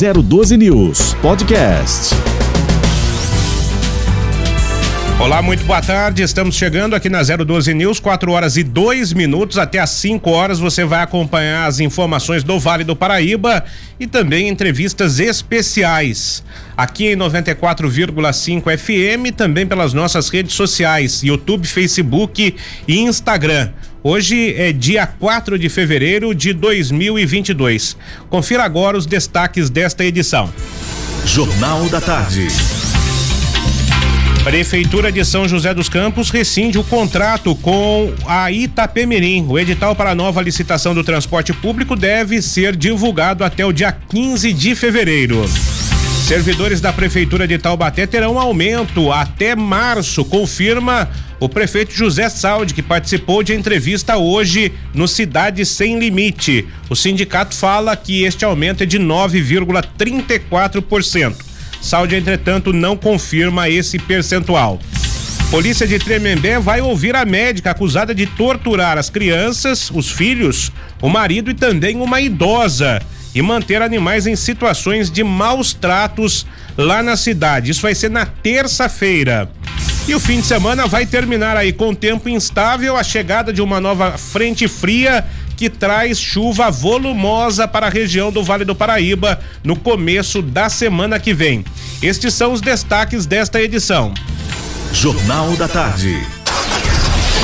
012 News Podcast. Olá, muito boa tarde. Estamos chegando aqui na 012 News, 4 horas e 2 minutos. Até às 5 horas você vai acompanhar as informações do Vale do Paraíba e também entrevistas especiais. Aqui em 94,5 FM, também pelas nossas redes sociais: YouTube, Facebook e Instagram. Hoje é dia 4 de fevereiro de 2022. Confira agora os destaques desta edição. Jornal da Tarde. Prefeitura de São José dos Campos rescinde o contrato com a Itapemirim. O edital para a nova licitação do transporte público deve ser divulgado até o dia 15 de fevereiro. Servidores da Prefeitura de Taubaté terão aumento até março, confirma o prefeito José Saldi, que participou de entrevista hoje no Cidade Sem Limite. O sindicato fala que este aumento é de 9,34%. Saúde, entretanto, não confirma esse percentual. Polícia de Tremembé vai ouvir a médica acusada de torturar as crianças, os filhos, o marido e também uma idosa e manter animais em situações de maus tratos lá na cidade. Isso vai ser na terça-feira. E o fim de semana vai terminar aí com tempo instável, a chegada de uma nova frente fria que traz chuva volumosa para a região do Vale do Paraíba no começo da semana que vem. Estes são os destaques desta edição. Jornal da Tarde.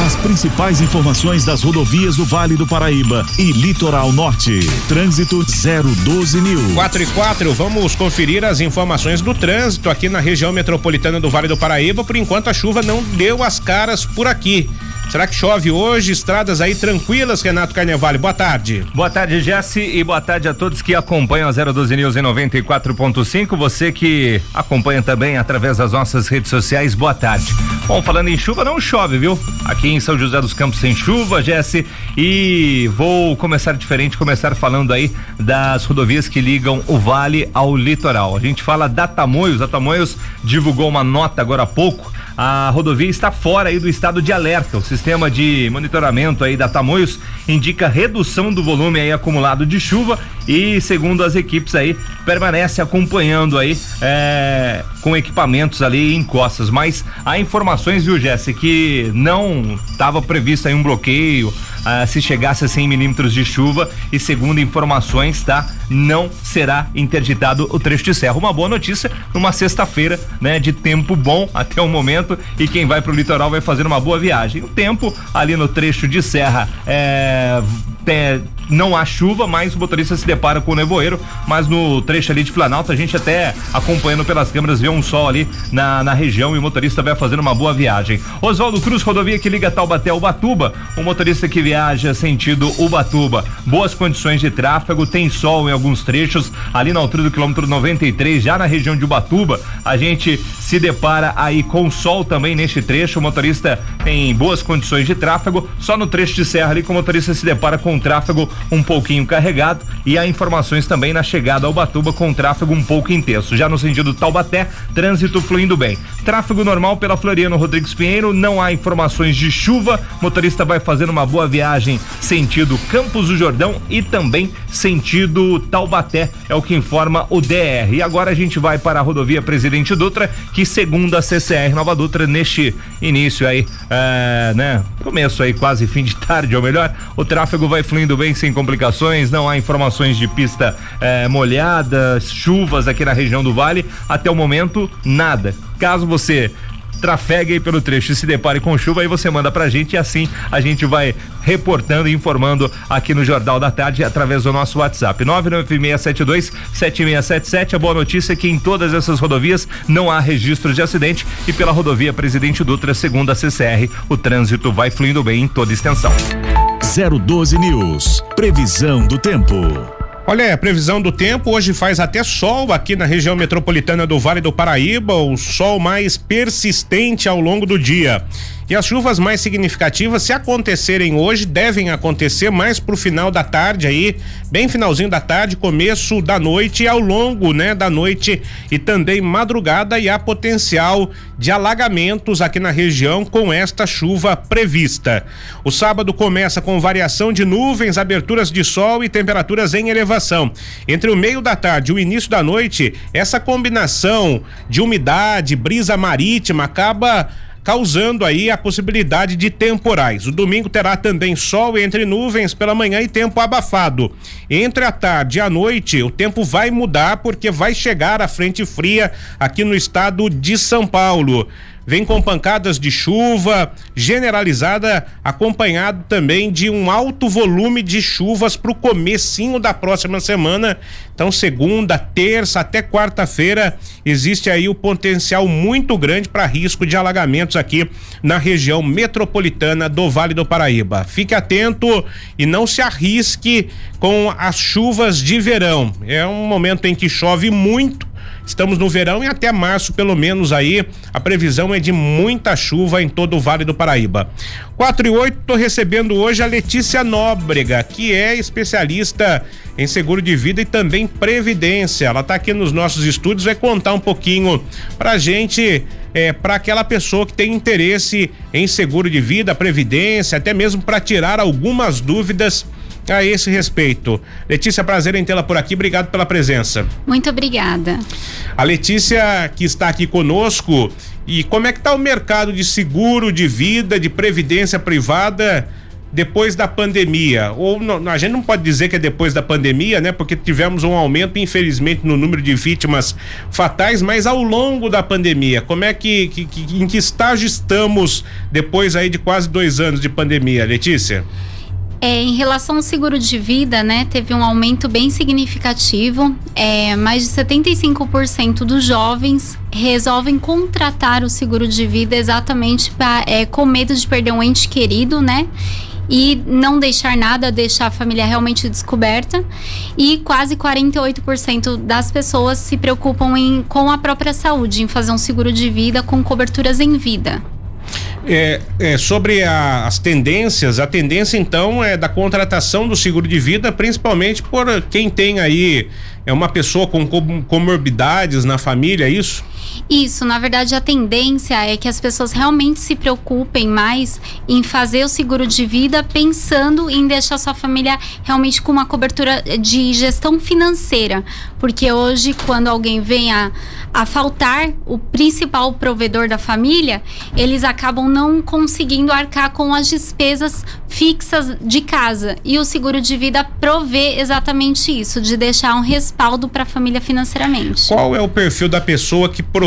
As principais informações das rodovias do Vale do Paraíba e Litoral Norte. Trânsito 012 News. 4 e 4, vamos conferir as informações do trânsito aqui na região metropolitana do Vale do Paraíba. Por enquanto, a chuva não deu as caras por aqui. Será que chove hoje? Estradas aí tranquilas, Renato Carnevale. Boa tarde. Boa tarde, Jesse, e boa tarde a todos que acompanham a 012 News em 94.5. Você que acompanha também através das nossas redes sociais, boa tarde. Bom, falando em chuva, não chove, viu? Aqui em São José dos Campos sem chuva, Jesse, e vou começar diferente, começar falando aí das rodovias que ligam o vale ao litoral. A gente fala da Tamoios, a Tamoios divulgou uma nota agora há pouco a rodovia está fora aí do estado de alerta. O sistema de monitoramento aí da Tamoios indica redução do volume aí acumulado de chuva e segundo as equipes aí permanece acompanhando aí é, com equipamentos ali em costas, mas há informações, viu, Jéssica, que não estava previsto aí um bloqueio ah, se chegasse a 100 milímetros de chuva e segundo informações, tá? Não será interditado o trecho de serra. Uma boa notícia numa sexta-feira, né? De tempo bom até o momento e quem vai para o litoral vai fazer uma boa viagem. O tempo ali no trecho de serra é, é não há chuva, mas o motorista se depara com o nevoeiro, mas no trecho ali de Planalto a gente até acompanhando pelas câmeras vê um sol ali na, na região e o motorista vai fazendo uma boa viagem. Oswaldo Cruz, rodovia que liga Taubaté ao Ubatuba, o motorista que viaja sentido Ubatuba, boas condições de tráfego, tem sol em alguns trechos, ali na altura do quilômetro 93, já na região de Ubatuba, a gente se depara aí com sol também neste trecho, o motorista tem boas condições de tráfego, só no trecho de serra ali que o motorista se depara com tráfego um pouquinho carregado e há informações também na chegada ao Com tráfego um pouco intenso. Já no sentido Taubaté, trânsito fluindo bem. Tráfego normal pela Floriano Rodrigues Pinheiro, não há informações de chuva. Motorista vai fazendo uma boa viagem sentido Campos do Jordão e também sentido Taubaté, é o que informa o DR. E agora a gente vai para a rodovia Presidente Dutra, que segundo a CCR Nova Dutra, neste início aí, é, né, começo aí quase fim de tarde, ou melhor, o tráfego vai fluindo bem sem complicações, não há informações de pista é, molhada, chuvas aqui na região do Vale, até o momento nada. Caso você trafegue aí pelo trecho e se depare com chuva, aí você manda pra gente e assim a gente vai reportando e informando aqui no Jornal da Tarde através do nosso WhatsApp. 99672-7677. A boa notícia é que em todas essas rodovias não há registro de acidente e pela rodovia Presidente Dutra, segundo a CCR, o trânsito vai fluindo bem em toda extensão. 012 News. Previsão do tempo. Olha, a previsão do tempo hoje faz até sol aqui na região metropolitana do Vale do Paraíba, o sol mais persistente ao longo do dia. E as chuvas mais significativas, se acontecerem hoje, devem acontecer mais pro final da tarde aí, bem finalzinho da tarde, começo da noite e ao longo, né, da noite e também madrugada e há potencial de alagamentos aqui na região com esta chuva prevista. O sábado começa com variação de nuvens, aberturas de sol e temperaturas em elevação. Entre o meio da tarde e o início da noite, essa combinação de umidade, brisa marítima acaba causando aí a possibilidade de temporais. O domingo terá também sol entre nuvens pela manhã e tempo abafado. Entre a tarde e a noite, o tempo vai mudar porque vai chegar a frente fria aqui no estado de São Paulo vem com pancadas de chuva generalizada, acompanhado também de um alto volume de chuvas para o comecinho da próxima semana. Então, segunda, terça até quarta-feira, existe aí o potencial muito grande para risco de alagamentos aqui na região metropolitana do Vale do Paraíba. Fique atento e não se arrisque com as chuvas de verão. É um momento em que chove muito Estamos no verão e até março, pelo menos aí, a previsão é de muita chuva em todo o Vale do Paraíba. 4 e 8, tô recebendo hoje a Letícia Nóbrega, que é especialista em seguro de vida e também previdência. Ela está aqui nos nossos estúdios, vai contar um pouquinho pra gente, é, para aquela pessoa que tem interesse em seguro de vida, previdência, até mesmo para tirar algumas dúvidas a esse respeito. Letícia, prazer em tê-la por aqui. Obrigado pela presença. Muito obrigada. A Letícia que está aqui conosco. E como é que está o mercado de seguro de vida, de previdência privada? depois da pandemia, ou não, a gente não pode dizer que é depois da pandemia, né? Porque tivemos um aumento, infelizmente, no número de vítimas fatais, mas ao longo da pandemia, como é que, que, que em que estágio estamos depois aí de quase dois anos de pandemia, Letícia? É, em relação ao seguro de vida, né, teve um aumento bem significativo. É, mais de 75% dos jovens resolvem contratar o seguro de vida exatamente pra, é, com medo de perder um ente querido, né? E não deixar nada, deixar a família realmente descoberta. E quase 48% das pessoas se preocupam em, com a própria saúde, em fazer um seguro de vida com coberturas em vida. É, é, sobre a, as tendências, a tendência então é da contratação do seguro de vida, principalmente por quem tem aí é uma pessoa com comorbidades na família, é isso? Isso, na verdade a tendência é que as pessoas realmente se preocupem mais em fazer o seguro de vida pensando em deixar sua família realmente com uma cobertura de gestão financeira, porque hoje quando alguém vem a, a faltar o principal provedor da família, eles acabam não conseguindo arcar com as despesas fixas de casa. E o seguro de vida provê exatamente isso, de deixar um respaldo para a família financeiramente. Qual é o perfil da pessoa que procura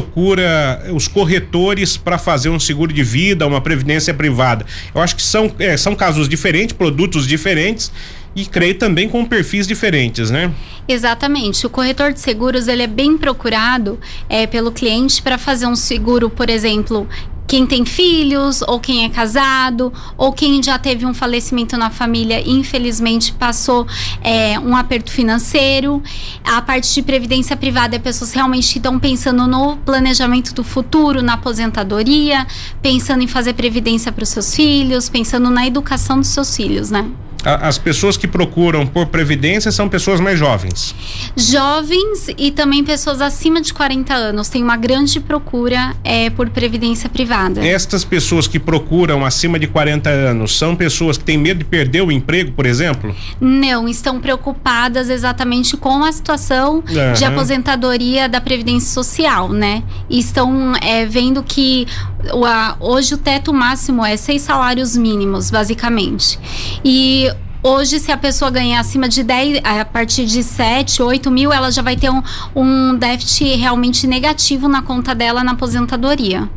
os corretores para fazer um seguro de vida, uma previdência privada? Eu acho que são, é, são casos diferentes, produtos diferentes e creio também com perfis diferentes, né? Exatamente. O corretor de seguros ele é bem procurado é, pelo cliente para fazer um seguro, por exemplo, quem tem filhos, ou quem é casado, ou quem já teve um falecimento na família e infelizmente passou é, um aperto financeiro. A parte de previdência privada é pessoas realmente estão pensando no planejamento do futuro, na aposentadoria, pensando em fazer previdência para os seus filhos, pensando na educação dos seus filhos, né? As pessoas que procuram por previdência são pessoas mais jovens. Jovens e também pessoas acima de 40 anos. Tem uma grande procura é, por previdência privada. Estas pessoas que procuram acima de 40 anos são pessoas que têm medo de perder o emprego, por exemplo? Não, estão preocupadas exatamente com a situação uhum. de aposentadoria da Previdência Social, né? E estão é, vendo que o, a, hoje o teto máximo é seis salários mínimos, basicamente. E Hoje, se a pessoa ganhar acima de 10, a partir de 7, 8 mil, ela já vai ter um, um déficit realmente negativo na conta dela na aposentadoria.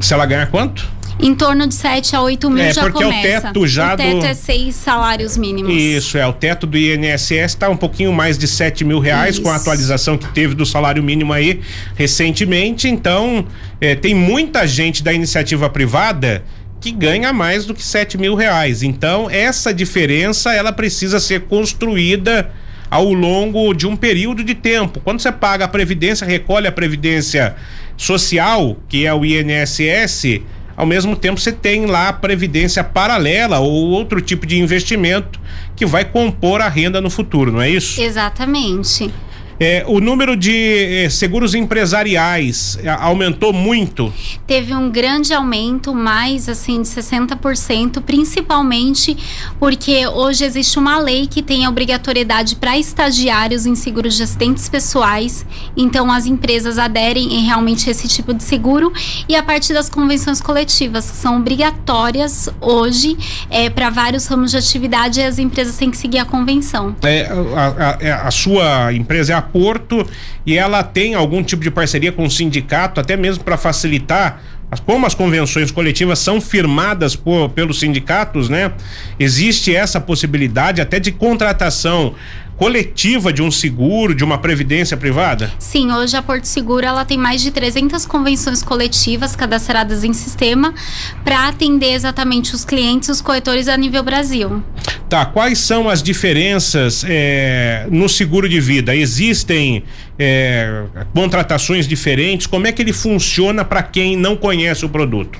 Se ela ganhar quanto? Em torno de 7 a 8 mil é, já porque começa. o teto já o teto do... é seis salários mínimos. Isso, é. O teto do INSS está um pouquinho mais de 7 mil reais Isso. com a atualização que teve do salário mínimo aí recentemente. Então, é, tem muita gente da iniciativa privada que ganha mais do que 7 mil reais. Então, essa diferença ela precisa ser construída ao longo de um período de tempo. Quando você paga a previdência, recolhe a previdência social, que é o INSS, ao mesmo tempo você tem lá a previdência paralela ou outro tipo de investimento que vai compor a renda no futuro, não é isso? Exatamente. É, o número de é, seguros empresariais é, aumentou muito. Teve um grande aumento, mais assim de 60%, principalmente porque hoje existe uma lei que tem a obrigatoriedade para estagiários em seguros de acidentes pessoais. Então as empresas aderem em realmente esse tipo de seguro e a partir das convenções coletivas que são obrigatórias hoje é, para vários ramos de atividade as empresas têm que seguir a convenção. É, a, a, a sua empresa é a Porto e ela tem algum tipo de parceria com o sindicato, até mesmo para facilitar como as convenções coletivas são firmadas por, pelos sindicatos, né? Existe essa possibilidade até de contratação coletiva de um seguro, de uma previdência privada? Sim, hoje a Porto Seguro ela tem mais de 300 convenções coletivas cadastradas em sistema para atender exatamente os clientes, os corretores a nível Brasil. Tá, quais são as diferenças é, no seguro de vida? Existem é, contratações diferentes? Como é que ele funciona para quem não conhece o produto?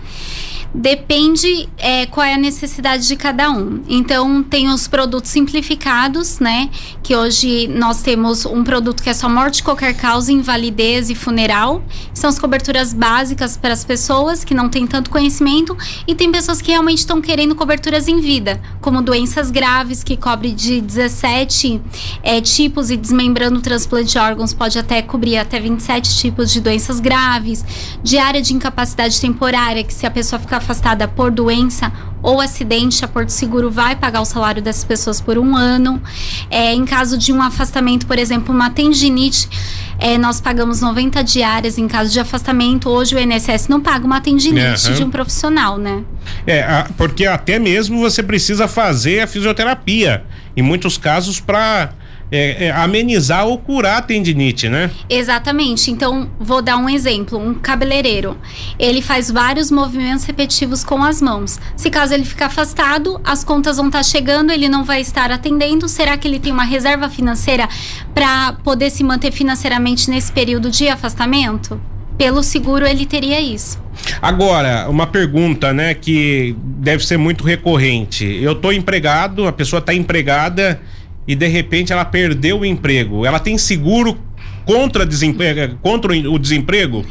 Depende é, qual é a necessidade de cada um. Então, tem os produtos simplificados, né? Que hoje nós temos um produto que é só morte qualquer causa, invalidez e funeral. São as coberturas básicas para as pessoas que não têm tanto conhecimento. E tem pessoas que realmente estão querendo coberturas em vida, como doenças graves, que cobre de 17 é, tipos, e desmembrando o transplante de órgãos pode até cobrir até 27 tipos de doenças graves. Diária de incapacidade temporária, que se a pessoa ficar afastada por doença ou acidente, a Porto Seguro vai pagar o salário dessas pessoas por um ano. É, em caso de um afastamento, por exemplo, uma tendinite, é, nós pagamos 90 diárias em caso de afastamento. Hoje o INSS não paga uma tendinite uhum. de um profissional, né? É, porque até mesmo você precisa fazer a fisioterapia, em muitos casos, para é, é, amenizar ou curar a tendinite, né? Exatamente. Então, vou dar um exemplo. Um cabeleireiro, ele faz vários movimentos repetitivos com as mãos. Se caso ele ficar afastado, as contas vão estar chegando, ele não vai estar atendendo. Será que ele tem uma reserva financeira para poder se manter financeiramente nesse período de afastamento? Pelo seguro, ele teria isso. Agora, uma pergunta, né, que deve ser muito recorrente. Eu estou empregado, a pessoa está empregada e de repente ela perdeu o emprego, ela tem seguro contra, desemprego, contra o desemprego?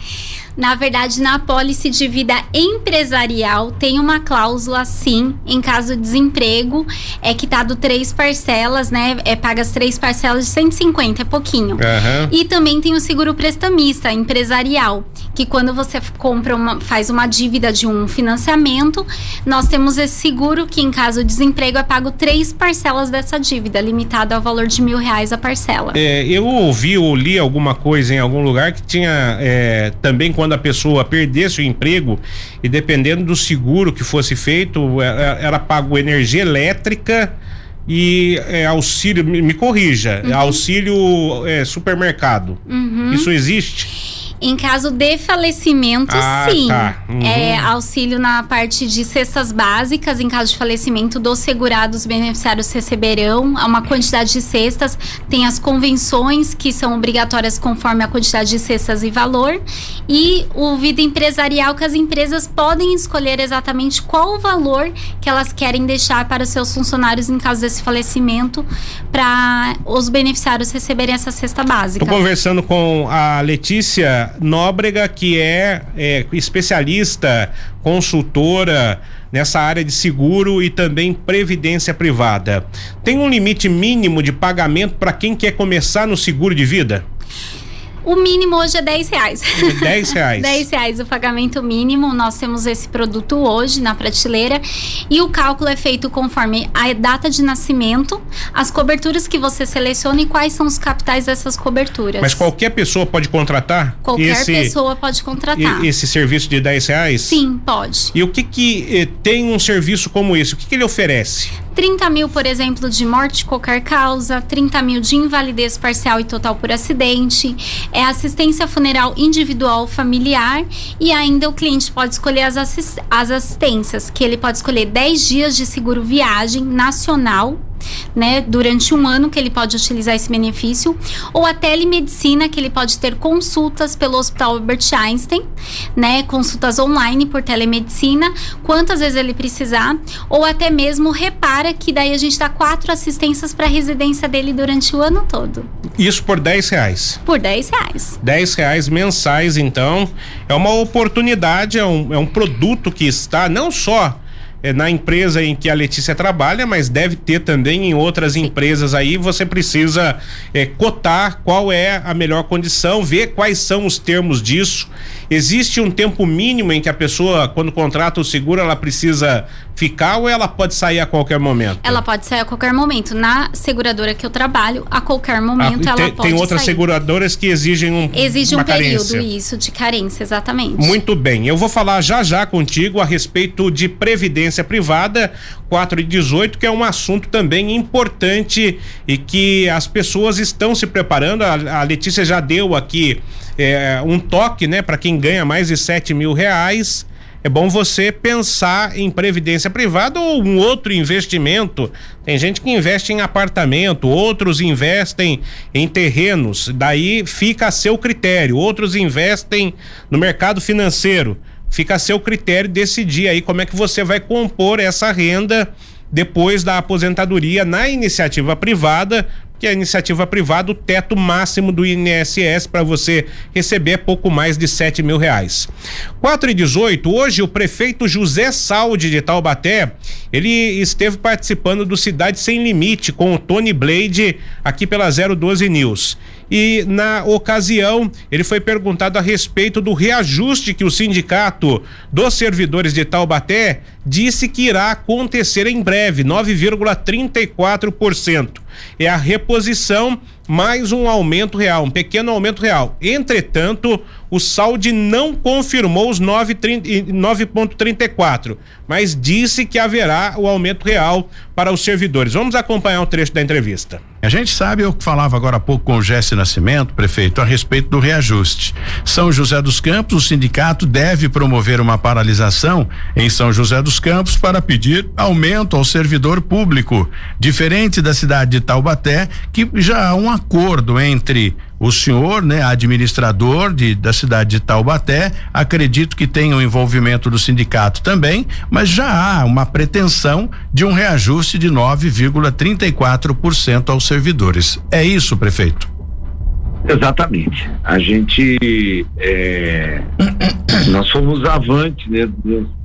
Na verdade, na apólice de vida empresarial tem uma cláusula sim, em caso de desemprego, é quitado três parcelas, né? É pagas três parcelas de 150, é pouquinho. Uhum. E também tem o seguro prestamista empresarial, que quando você compra uma, faz uma dívida de um financiamento, nós temos esse seguro que em caso de desemprego é pago três parcelas dessa dívida, limitado ao valor de mil reais a parcela. É, eu ouvi ou li alguma coisa em algum lugar que tinha é, também quando a pessoa perdesse o emprego e dependendo do seguro que fosse feito, era, é, é, era pago energia elétrica e é, auxílio, me, me corrija, uhum. auxílio é, supermercado. Uhum. Isso existe? Em caso de falecimento, ah, sim. Tá. Uhum. É auxílio na parte de cestas básicas. Em caso de falecimento dos segurados, os beneficiários receberão uma quantidade de cestas. Tem as convenções que são obrigatórias conforme a quantidade de cestas e valor. E o vida empresarial, que as empresas podem escolher exatamente qual o valor que elas querem deixar para os seus funcionários em caso desse falecimento, para os beneficiários receberem essa cesta básica. Estou conversando com a Letícia Nóbrega, que é, é especialista, consultora nessa área de seguro e também previdência privada. Tem um limite mínimo de pagamento para quem quer começar no seguro de vida? O mínimo hoje é 10 reais. 10 reais. 10 reais o pagamento mínimo. Nós temos esse produto hoje na prateleira e o cálculo é feito conforme a data de nascimento, as coberturas que você seleciona e quais são os capitais dessas coberturas. Mas qualquer pessoa pode contratar? Qualquer esse, pessoa pode contratar. Esse serviço de 10 reais? Sim, pode. E o que que eh, tem um serviço como esse? O que, que ele oferece? 30 mil, por exemplo, de morte de qualquer causa, 30 mil de invalidez parcial e total por acidente, é assistência funeral individual familiar e ainda o cliente pode escolher as, assist as assistências, que ele pode escolher 10 dias de seguro viagem nacional né, durante um ano que ele pode utilizar esse benefício, ou a telemedicina, que ele pode ter consultas pelo Hospital Albert Einstein, né, consultas online por telemedicina, quantas vezes ele precisar, ou até mesmo repara que daí a gente dá quatro assistências para a residência dele durante o ano todo. Isso por 10 reais. Por 10 reais. 10 reais mensais, então. É uma oportunidade, é um, é um produto que está não só é, na empresa em que a Letícia trabalha, mas deve ter também em outras Sim. empresas aí. Você precisa é, cotar qual é a melhor condição, ver quais são os termos disso. Existe um tempo mínimo em que a pessoa, quando contrata o seguro, ela precisa ficar ou ela pode sair a qualquer momento? Ela pode sair a qualquer momento. Na seguradora que eu trabalho, a qualquer momento ah, ela tem, pode Tem outras sair. seguradoras que exigem um Exige um período, isso, de carência, exatamente. Muito bem. Eu vou falar já já contigo a respeito de previdência privada 4 e 18, que é um assunto também importante e que as pessoas estão se preparando. A, a Letícia já deu aqui é, um toque, né, para quem ganha mais de 7 mil reais é bom você pensar em previdência privada ou um outro investimento. Tem gente que investe em apartamento, outros investem em terrenos, daí fica a seu critério. Outros investem no mercado financeiro. Fica a seu critério decidir aí como é que você vai compor essa renda depois da aposentadoria na iniciativa privada, que a iniciativa privada, o teto máximo do INSS para você receber é pouco mais de sete mil reais. 4 e 18, hoje o prefeito José Salde de Taubaté, ele esteve participando do Cidade Sem Limite com o Tony Blade aqui pela 012 News e na ocasião ele foi perguntado a respeito do reajuste que o sindicato dos servidores de Taubaté disse que irá acontecer em breve, 9,34%. É a reposição mais um aumento real, um pequeno aumento real. Entretanto, o Saudi não confirmou os 9,34, mas disse que haverá o aumento real para os servidores. Vamos acompanhar um trecho da entrevista. A gente sabe, eu falava agora há pouco com o Jesse Nascimento, prefeito, a respeito do reajuste. São José dos Campos, o sindicato deve promover uma paralisação em São José dos Campos para pedir aumento ao servidor público, diferente da cidade de Taubaté, que já há um acordo entre o senhor, né, administrador de, da cidade de Taubaté, acredito que tem o envolvimento do sindicato também, mas já há uma pretensão de um reajuste de 9,34% aos servidores. É isso, prefeito? Exatamente. A gente é, nós fomos avante né,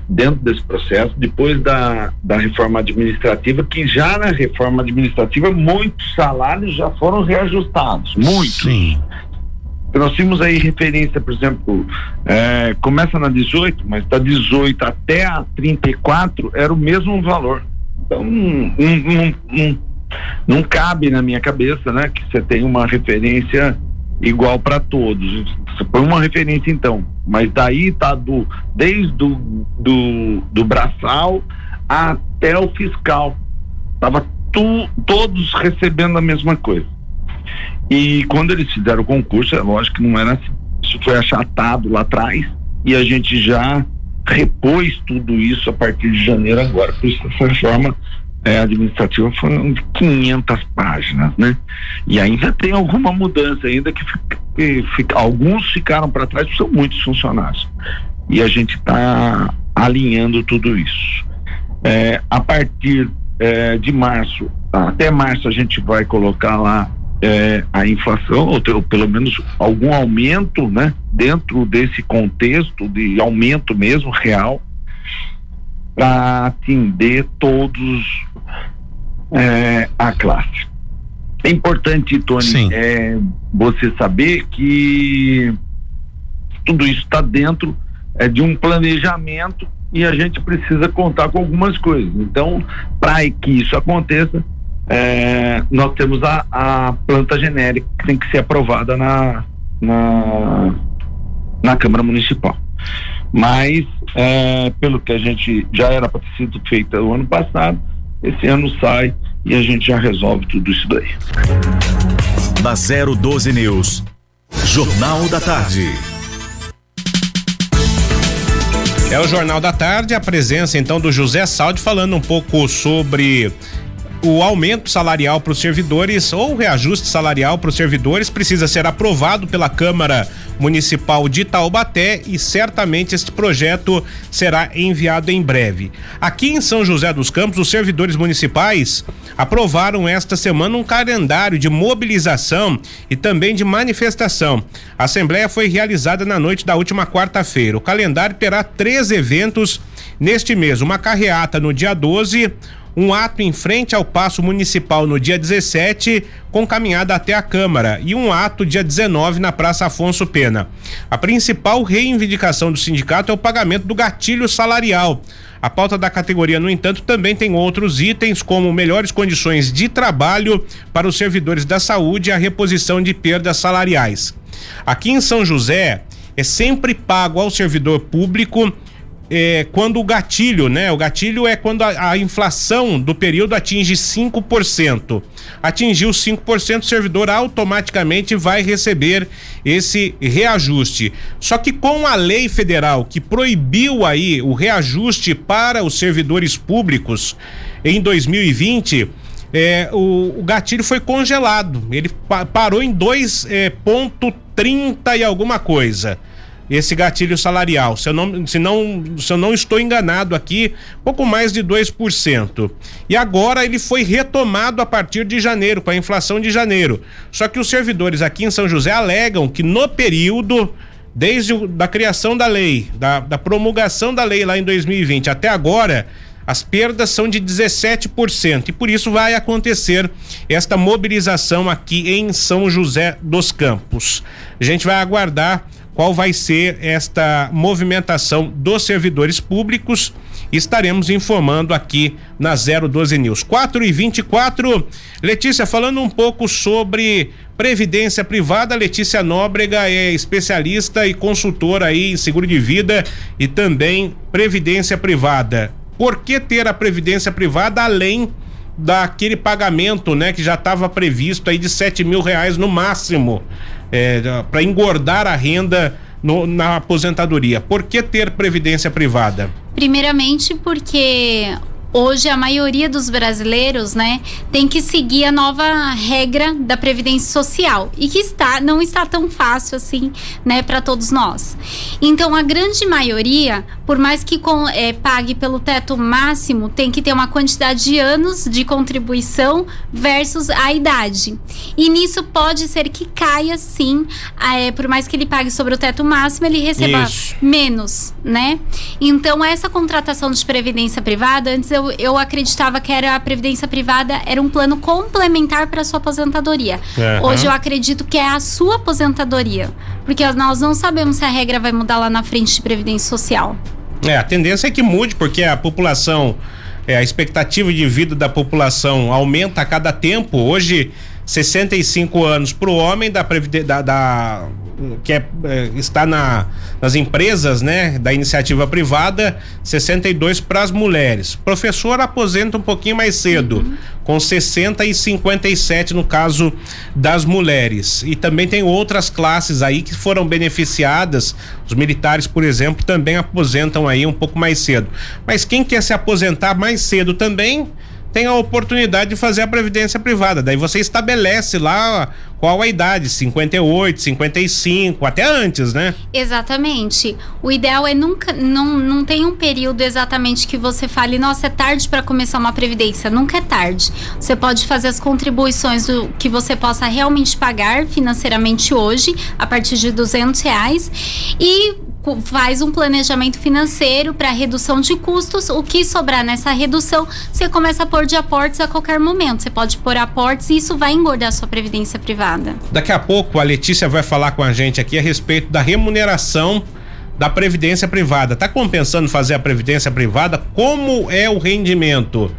dentro desse processo, depois da, da reforma administrativa, que já na reforma administrativa muitos salários já foram reajustados, muitos. Sim. Nós tínhamos aí referência, por exemplo, é, começa na 18, mas da 18 até a 34 era o mesmo valor. Então, não, não, não, não cabe na minha cabeça, né, que você tem uma referência igual para todos. Põe uma referência então, mas daí tá do desde do, do, do braçal até o fiscal. Tava tu, todos recebendo a mesma coisa. E quando eles fizeram o concurso, é lógico que não era assim. Isso foi achatado lá atrás e a gente já repôs tudo isso a partir de janeiro agora. Por isso essa reforma é, administrativa foram de 500 páginas, né? E ainda tem alguma mudança ainda que, que, que alguns ficaram para trás, são muitos funcionários. E a gente está alinhando tudo isso. É, a partir é, de março, até março a gente vai colocar lá é, a inflação, ou, ou, pelo menos algum aumento, né? Dentro desse contexto de aumento mesmo real para atender todos é, a classe. É importante, Tony, é, você saber que tudo isso está dentro é, de um planejamento e a gente precisa contar com algumas coisas. Então, para que isso aconteça, é, nós temos a, a, planta genérica que tem que ser aprovada na, na, na Câmara Municipal. Mas, é, pelo que a gente já era para ter sido feita o ano passado, esse ano sai e a gente já resolve tudo isso daí. Da 012 News, Jornal da Tarde. É o Jornal da Tarde, a presença então do José Saldi falando um pouco sobre o aumento salarial para os servidores ou o reajuste salarial para os servidores precisa ser aprovado pela Câmara Municipal de Taubaté e certamente este projeto será enviado em breve. Aqui em São José dos Campos, os servidores municipais aprovaram esta semana um calendário de mobilização e também de manifestação. A Assembleia foi realizada na noite da última quarta-feira. O calendário terá três eventos neste mês: uma carreata no dia 12, um ato em frente ao Paço Municipal no dia 17, com caminhada até a Câmara, e um ato dia 19 na Praça Afonso Pena. A principal reivindicação do sindicato é o pagamento do gatilho salarial. A pauta da categoria, no entanto, também tem outros itens, como melhores condições de trabalho para os servidores da saúde e a reposição de perdas salariais. Aqui em São José, é sempre pago ao servidor público é, quando o gatilho, né? O gatilho é quando a, a, inflação do período atinge 5%. Atingiu 5%, o servidor automaticamente vai receber esse reajuste. Só que com a lei federal que proibiu aí o reajuste para os servidores públicos em 2020, é, o, o, gatilho foi congelado. Ele pa parou em 2,30 é, e alguma coisa esse gatilho salarial. Se eu não, se não, se eu não estou enganado aqui, pouco mais de 2%. E agora ele foi retomado a partir de janeiro, com a inflação de janeiro. Só que os servidores aqui em São José alegam que no período desde o, da criação da lei, da, da promulgação da lei lá em 2020 até agora, as perdas são de 17% e por isso vai acontecer esta mobilização aqui em São José dos Campos. A gente vai aguardar qual vai ser esta movimentação dos servidores públicos. Estaremos informando aqui na 012 News. 4 e 24 Letícia, falando um pouco sobre previdência privada, Letícia Nóbrega é especialista e consultora aí em seguro de vida e também previdência privada. Por que ter a previdência privada além daquele pagamento, né, que já estava previsto aí de sete mil reais no máximo? é, para engordar a renda no, na aposentadoria. Por que ter previdência privada? Primeiramente porque hoje a maioria dos brasileiros, né, tem que seguir a nova regra da previdência social e que está não está tão fácil assim, né, para todos nós. Então a grande maioria, por mais que com, é, pague pelo teto máximo, tem que ter uma quantidade de anos de contribuição versus a idade. E nisso pode ser que caia sim, é, por mais que ele pague sobre o teto máximo, ele receba Isso. menos, né? Então essa contratação de previdência privada antes eu eu, acreditava que era a previdência privada era um plano complementar para sua aposentadoria. Uhum. Hoje eu acredito que é a sua aposentadoria, porque nós não sabemos se a regra vai mudar lá na frente de previdência social. É, a tendência é que mude, porque a população, é, a expectativa de vida da população aumenta a cada tempo. Hoje, 65 anos para o homem da, da, da que é, é, está na, nas empresas, né, da iniciativa privada, 62 para as mulheres. Professor aposenta um pouquinho mais cedo, uhum. com 60 e 57 no caso das mulheres. E também tem outras classes aí que foram beneficiadas. Os militares, por exemplo, também aposentam aí um pouco mais cedo. Mas quem quer se aposentar mais cedo também tem a oportunidade de fazer a previdência privada. Daí você estabelece lá qual a idade, 58, 55, até antes, né? Exatamente. O ideal é nunca não, não tem um período exatamente que você fale, nossa, é tarde para começar uma previdência. Nunca é tarde. Você pode fazer as contribuições do, que você possa realmente pagar financeiramente hoje, a partir de 200 reais e faz um planejamento financeiro para redução de custos. O que sobrar nessa redução, você começa a pôr de aportes a qualquer momento. Você pode pôr aportes e isso vai engordar a sua previdência privada. Daqui a pouco a Letícia vai falar com a gente aqui a respeito da remuneração da previdência privada. Tá compensando fazer a previdência privada? Como é o rendimento?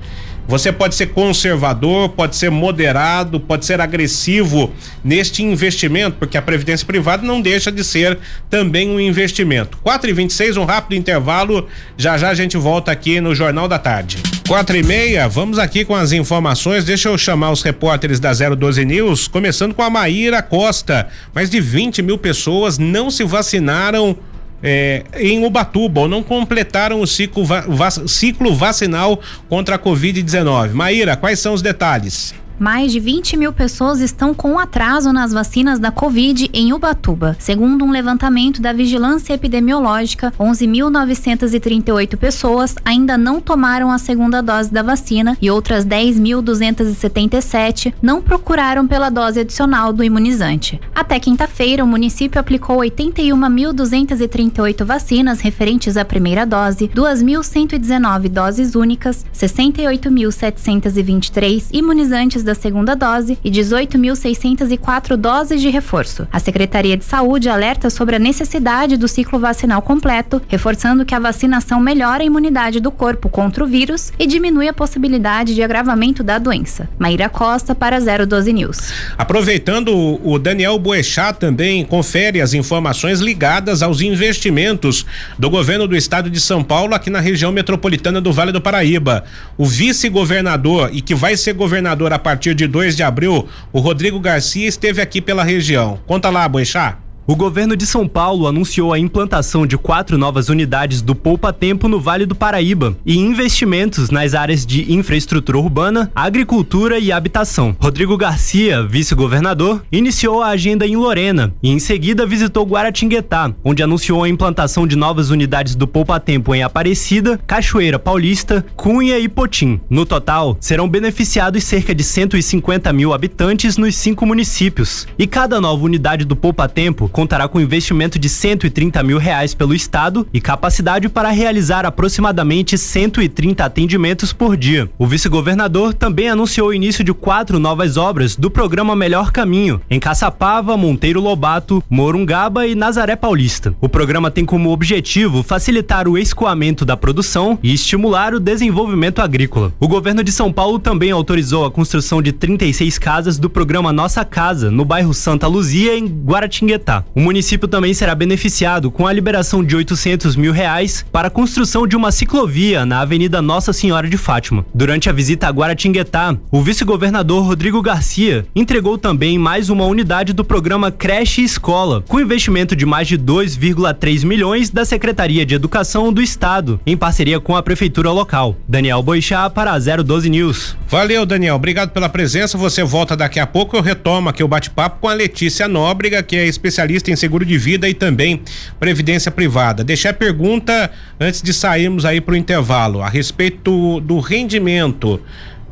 Você pode ser conservador, pode ser moderado, pode ser agressivo neste investimento, porque a previdência privada não deixa de ser também um investimento. 4 e 26 um rápido intervalo. Já já a gente volta aqui no Jornal da Tarde. 4 e meia, vamos aqui com as informações. Deixa eu chamar os repórteres da 012 News, começando com a Maíra Costa. Mais de 20 mil pessoas não se vacinaram é, em Ubatuba ou não completaram o ciclo, va ciclo vacinal contra a Covid-19. Maíra, quais são os detalhes? Mais de 20 mil pessoas estão com atraso nas vacinas da Covid em Ubatuba. Segundo um levantamento da Vigilância Epidemiológica, 11.938 pessoas ainda não tomaram a segunda dose da vacina e outras 10.277 não procuraram pela dose adicional do imunizante. Até quinta-feira, o município aplicou 81.238 vacinas referentes à primeira dose, 2.119 doses únicas, 68.723 imunizantes da segunda dose e 18.604 doses de reforço. A Secretaria de Saúde alerta sobre a necessidade do ciclo vacinal completo, reforçando que a vacinação melhora a imunidade do corpo contra o vírus e diminui a possibilidade de agravamento da doença. Maíra Costa para 012 News. Aproveitando, o Daniel Boechat também confere as informações ligadas aos investimentos do governo do estado de São Paulo aqui na região metropolitana do Vale do Paraíba. O vice-governador e que vai ser governador a partir partir de 2 de abril, o Rodrigo Garcia esteve aqui pela região. Conta lá, Boixá. O governo de São Paulo anunciou a implantação de quatro novas unidades do Poupa Tempo no Vale do Paraíba e investimentos nas áreas de infraestrutura urbana, agricultura e habitação. Rodrigo Garcia, vice-governador, iniciou a agenda em Lorena e em seguida visitou Guaratinguetá, onde anunciou a implantação de novas unidades do Poupa Tempo em Aparecida, Cachoeira Paulista, Cunha e Potim. No total, serão beneficiados cerca de 150 mil habitantes nos cinco municípios. E cada nova unidade do Poupa Tempo contará com investimento de 130 mil reais pelo Estado e capacidade para realizar aproximadamente 130 atendimentos por dia. O vice-governador também anunciou o início de quatro novas obras do programa Melhor Caminho, em Caçapava, Monteiro Lobato, Morungaba e Nazaré Paulista. O programa tem como objetivo facilitar o escoamento da produção e estimular o desenvolvimento agrícola. O governo de São Paulo também autorizou a construção de 36 casas do programa Nossa Casa, no bairro Santa Luzia, em Guaratinguetá. O município também será beneficiado com a liberação de 800 mil reais para a construção de uma ciclovia na Avenida Nossa Senhora de Fátima. Durante a visita a Guaratinguetá, o vice-governador Rodrigo Garcia entregou também mais uma unidade do programa Creche Escola, com investimento de mais de 2,3 milhões da Secretaria de Educação do Estado, em parceria com a prefeitura local. Daniel Boixá para 012 News. Valeu, Daniel. Obrigado pela presença. Você volta daqui a pouco. Eu retomo aqui o bate-papo com a Letícia Nóbrega, que é especialista especialista em seguro de vida e também previdência privada. Deixar a pergunta antes de sairmos aí para o intervalo a respeito do rendimento.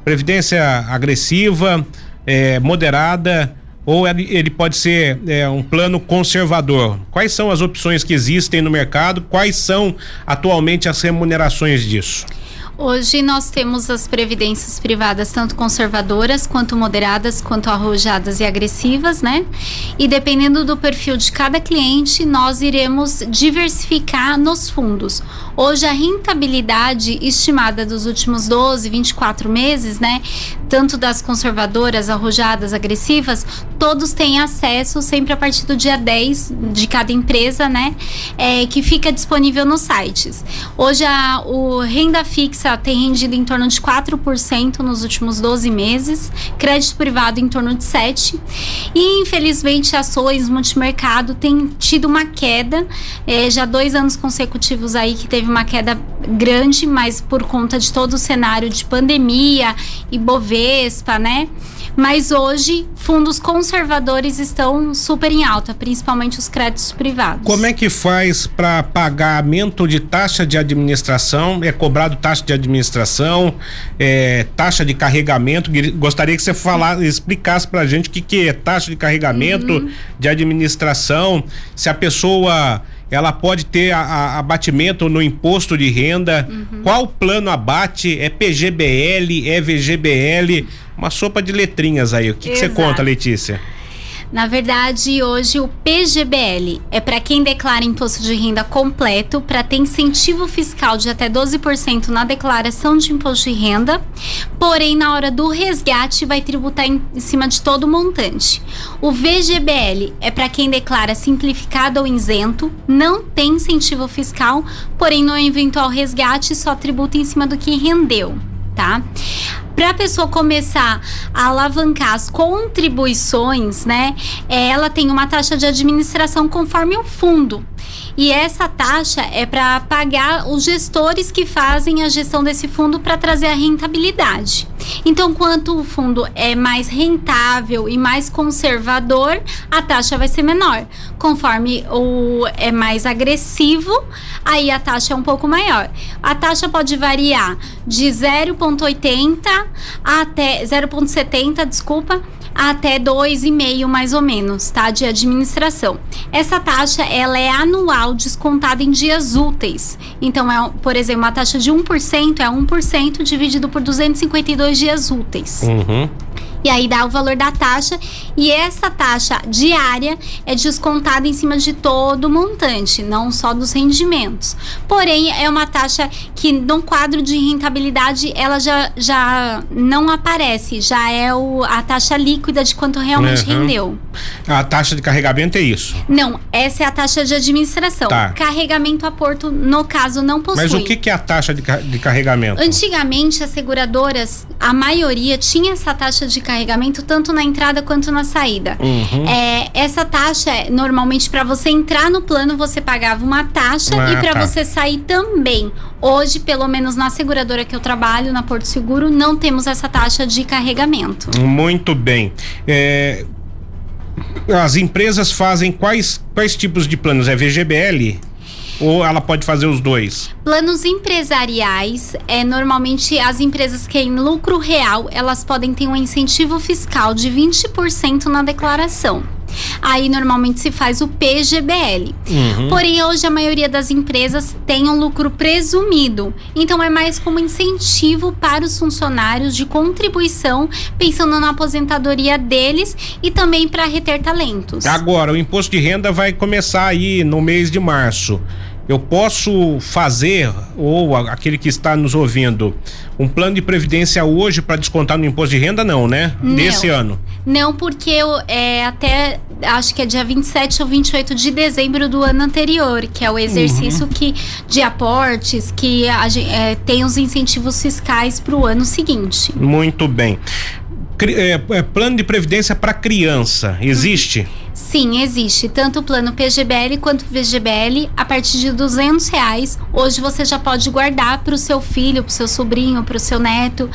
Previdência agressiva, é, moderada ou ele pode ser é, um plano conservador? Quais são as opções que existem no mercado? Quais são atualmente as remunerações disso? Hoje nós temos as previdências privadas tanto conservadoras quanto moderadas, quanto arrojadas e agressivas, né? E dependendo do perfil de cada cliente, nós iremos diversificar nos fundos. Hoje a rentabilidade estimada dos últimos 12, 24 meses, né, tanto das conservadoras, arrojadas, agressivas, todos têm acesso sempre a partir do dia 10 de cada empresa, né, é, que fica disponível nos sites. Hoje a o renda fixa tem rendido em torno de 4% nos últimos 12 meses, crédito privado em torno de 7%, e infelizmente ações multimercado tem tido uma queda, é, já dois anos consecutivos aí que teve uma queda grande, mas por conta de todo o cenário de pandemia e Bovespa, né? Mas hoje, fundos conservadores estão super em alta, principalmente os créditos privados. Como é que faz para pagamento de taxa de administração? É cobrado taxa de administração, é, taxa de carregamento? Gostaria que você falasse, explicasse para a gente o que, que é taxa de carregamento, uhum. de administração, se a pessoa ela pode ter a, a, abatimento no imposto de renda. Uhum. Qual plano abate? É PGBL? É VGBL? Uma sopa de letrinhas aí. O que, que você conta, Letícia? Na verdade, hoje o PGBL é para quem declara imposto de renda completo, para ter incentivo fiscal de até 12% na declaração de imposto de renda, porém na hora do resgate vai tributar em, em cima de todo o montante. O VGBL é para quem declara simplificado ou isento, não tem incentivo fiscal, porém no eventual resgate só tributa em cima do que rendeu tá? Para a pessoa começar a alavancar as contribuições, né? Ela tem uma taxa de administração conforme o fundo. E essa taxa é para pagar os gestores que fazem a gestão desse fundo para trazer a rentabilidade. Então, quanto o fundo é mais rentável e mais conservador, a taxa vai ser menor. Conforme o é mais agressivo, aí a taxa é um pouco maior. A taxa pode variar de 0,80 até 0,70, desculpa, até 2,5 mais ou menos, tá? De administração. Essa taxa, ela é anual, descontada em dias úteis. Então, é, por exemplo, uma taxa de 1% é 1% dividido por 252 dias úteis. Uhum e aí dá o valor da taxa e essa taxa diária é descontada em cima de todo o montante, não só dos rendimentos. Porém, é uma taxa que no quadro de rentabilidade ela já, já não aparece, já é o, a taxa líquida de quanto realmente uhum. rendeu. A taxa de carregamento é isso? Não, essa é a taxa de administração. Tá. Carregamento a porto, no caso, não possui. Mas o que, que é a taxa de, de carregamento? Antigamente, as seguradoras, a maioria tinha essa taxa de carregamento carregamento tanto na entrada quanto na saída. Uhum. É, essa taxa, normalmente, para você entrar no plano, você pagava uma taxa ah, e para tá. você sair também. Hoje, pelo menos na seguradora que eu trabalho, na Porto Seguro, não temos essa taxa de carregamento. Muito bem. É, as empresas fazem quais, quais tipos de planos? É VGBL? Ou ela pode fazer os dois? Planos empresariais, é normalmente as empresas que têm lucro real, elas podem ter um incentivo fiscal de 20% na declaração. Aí normalmente se faz o PGBL. Uhum. Porém, hoje a maioria das empresas tem um lucro presumido. Então é mais como incentivo para os funcionários de contribuição, pensando na aposentadoria deles e também para reter talentos. Agora, o imposto de renda vai começar aí no mês de março eu posso fazer, ou aquele que está nos ouvindo, um plano de previdência hoje para descontar no imposto de renda? Não, né? Não. Desse ano. Não, porque eu, é, até acho que é dia 27 ou 28 de dezembro do ano anterior, que é o exercício uhum. que, de aportes que a, é, tem os incentivos fiscais para o ano seguinte. Muito bem. É, é, plano de previdência para criança, existe? Uhum. Sim, existe. Tanto o plano PGBL quanto o VGBL, a partir de duzentos reais. Hoje você já pode guardar para o seu filho, para o seu sobrinho, para o seu neto.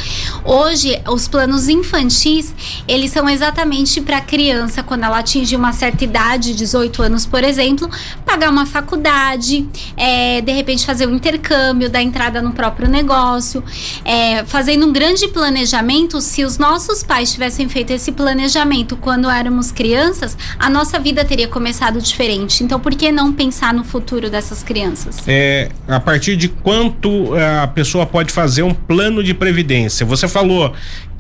Hoje, os planos infantis, eles são exatamente para a criança, quando ela atingir uma certa idade, 18 anos, por exemplo, pagar uma faculdade, é, de repente fazer um intercâmbio, dar entrada no próprio negócio. É, fazendo um grande planejamento, se os nossos pais tivessem feito esse planejamento quando éramos crianças, a nossa vida teria começado diferente. Então, por que não pensar no futuro dessas crianças? É, a partir de quanto é, a pessoa pode fazer um plano de previdência? Você falou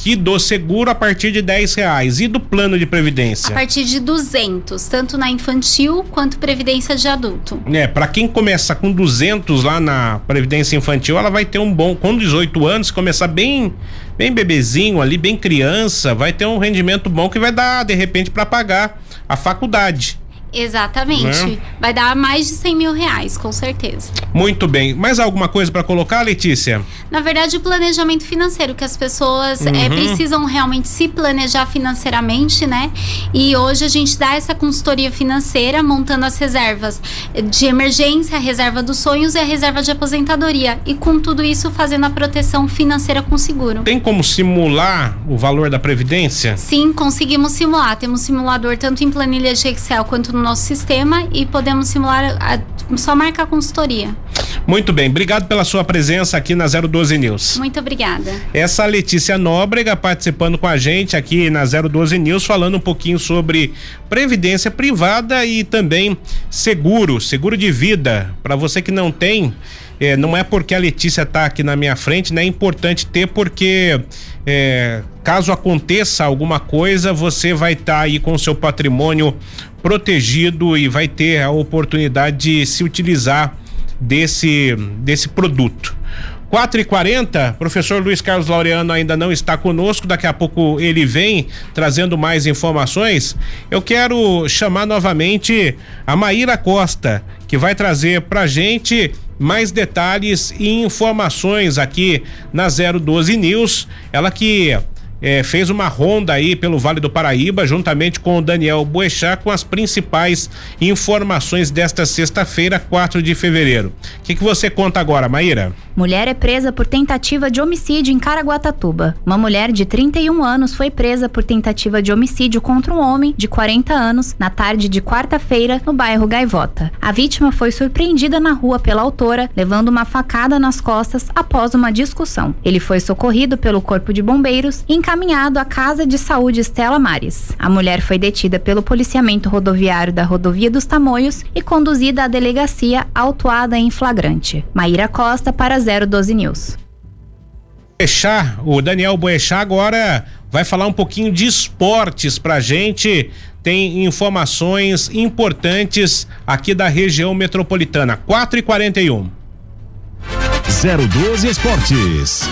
que do seguro a partir de 10 reais e do plano de previdência? A partir de 200, tanto na infantil quanto previdência de adulto. É, para quem começa com 200 lá na previdência infantil, ela vai ter um bom com 18 anos, começar bem bem bebezinho ali, bem criança, vai ter um rendimento bom que vai dar de repente para pagar a faculdade. Exatamente. Né? Vai dar mais de 100 mil reais, com certeza. Muito bem. Mais alguma coisa para colocar, Letícia? Na verdade, o planejamento financeiro, que as pessoas é, uhum. é, precisam realmente se planejar financeiramente, né? E hoje a gente dá essa consultoria financeira, montando as reservas de emergência, a reserva dos sonhos e a reserva de aposentadoria. E com tudo isso, fazendo a proteção financeira com seguro. Tem como simular o valor da Previdência? Sim, conseguimos simular. Temos simulador tanto em planilha de Excel quanto no no nosso sistema e podemos simular, a, só marcar a consultoria. Muito bem, obrigado pela sua presença aqui na 012 News. Muito obrigada. Essa Letícia Nóbrega participando com a gente aqui na 012 News, falando um pouquinho sobre previdência privada e também seguro, seguro de vida. Para você que não tem, é, não é porque a Letícia está aqui na minha frente, né? É importante ter porque é, caso aconteça alguma coisa, você vai estar tá aí com o seu patrimônio protegido e vai ter a oportunidade de se utilizar desse, desse produto. 4 e 40 professor Luiz Carlos Laureano ainda não está conosco, daqui a pouco ele vem trazendo mais informações. Eu quero chamar novamente a Maíra Costa, que vai trazer pra gente mais detalhes e informações aqui na 012 News. Ela que eh, fez uma ronda aí pelo Vale do Paraíba, juntamente com o Daniel Boechat, com as principais informações desta sexta-feira, 4 de fevereiro. O que, que você conta agora, Maíra? Mulher é presa por tentativa de homicídio em Caraguatatuba. Uma mulher de 31 anos foi presa por tentativa de homicídio contra um homem de 40 anos na tarde de quarta-feira no bairro Gaivota. A vítima foi surpreendida na rua pela autora, levando uma facada nas costas após uma discussão. Ele foi socorrido pelo Corpo de Bombeiros e encaminhado à Casa de Saúde Estela Mares. A mulher foi detida pelo policiamento rodoviário da Rodovia dos Tamoios e conduzida à delegacia autuada em flagrante. Maíra Costa para 012 News. Boechat, o Daniel Boechat agora vai falar um pouquinho de esportes pra gente. Tem informações importantes aqui da região metropolitana. 4 e 41 012 Esportes.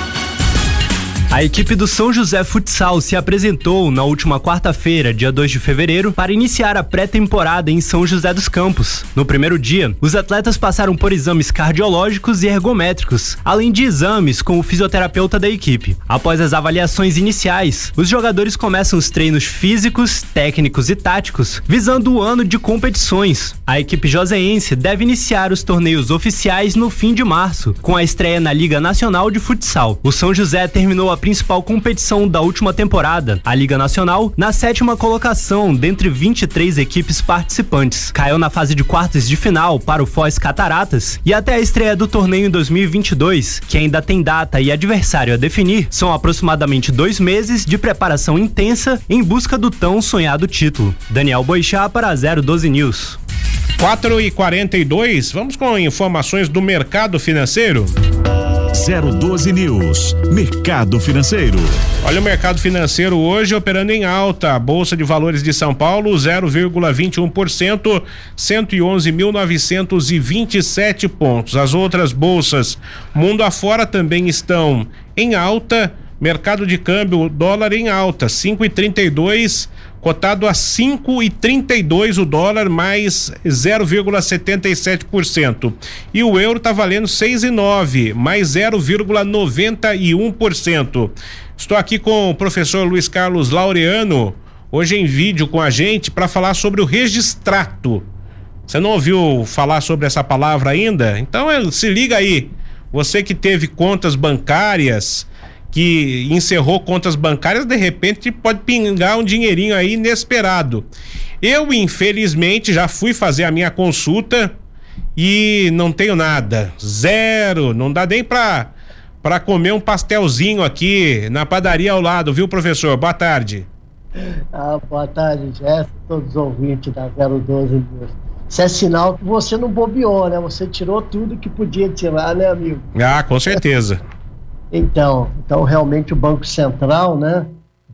A equipe do São José Futsal se apresentou na última quarta-feira, dia 2 de fevereiro, para iniciar a pré-temporada em São José dos Campos. No primeiro dia, os atletas passaram por exames cardiológicos e ergométricos, além de exames com o fisioterapeuta da equipe. Após as avaliações iniciais, os jogadores começam os treinos físicos, técnicos e táticos, visando o ano de competições. A equipe joseense deve iniciar os torneios oficiais no fim de março, com a estreia na Liga Nacional de Futsal. O São José terminou a principal competição da última temporada, a Liga Nacional, na sétima colocação dentre 23 equipes participantes. Caiu na fase de quartas de final para o Foz Cataratas e até a estreia do torneio em 2022, que ainda tem data e adversário a definir, são aproximadamente dois meses de preparação intensa em busca do tão sonhado título. Daniel Boixá para 012 News. 4 e 42 vamos com informações do mercado financeiro. 012 News, Mercado Financeiro. Olha o mercado financeiro hoje operando em alta. A Bolsa de Valores de São Paulo 0,21%, 111.927 pontos. As outras bolsas mundo afora também estão em alta. Mercado de câmbio, dólar em alta, 5,32 cotado a 5,32 o dólar mais 0,77%. E o euro está valendo 6,9 mais 0,91%. Estou aqui com o professor Luiz Carlos Laureano, hoje em vídeo com a gente para falar sobre o registrato. Você não ouviu falar sobre essa palavra ainda? Então é, se liga aí. Você que teve contas bancárias, que encerrou contas bancárias, de repente pode pingar um dinheirinho aí inesperado. Eu, infelizmente, já fui fazer a minha consulta e não tenho nada. Zero. Não dá nem pra, pra comer um pastelzinho aqui na padaria ao lado, viu, professor? Boa tarde. Ah, boa tarde, Jéssica, todos os ouvintes da 012 News. Isso é sinal que você não bobeou, né? Você tirou tudo que podia tirar, né, amigo? Ah, com certeza. Então, então realmente o Banco Central, né,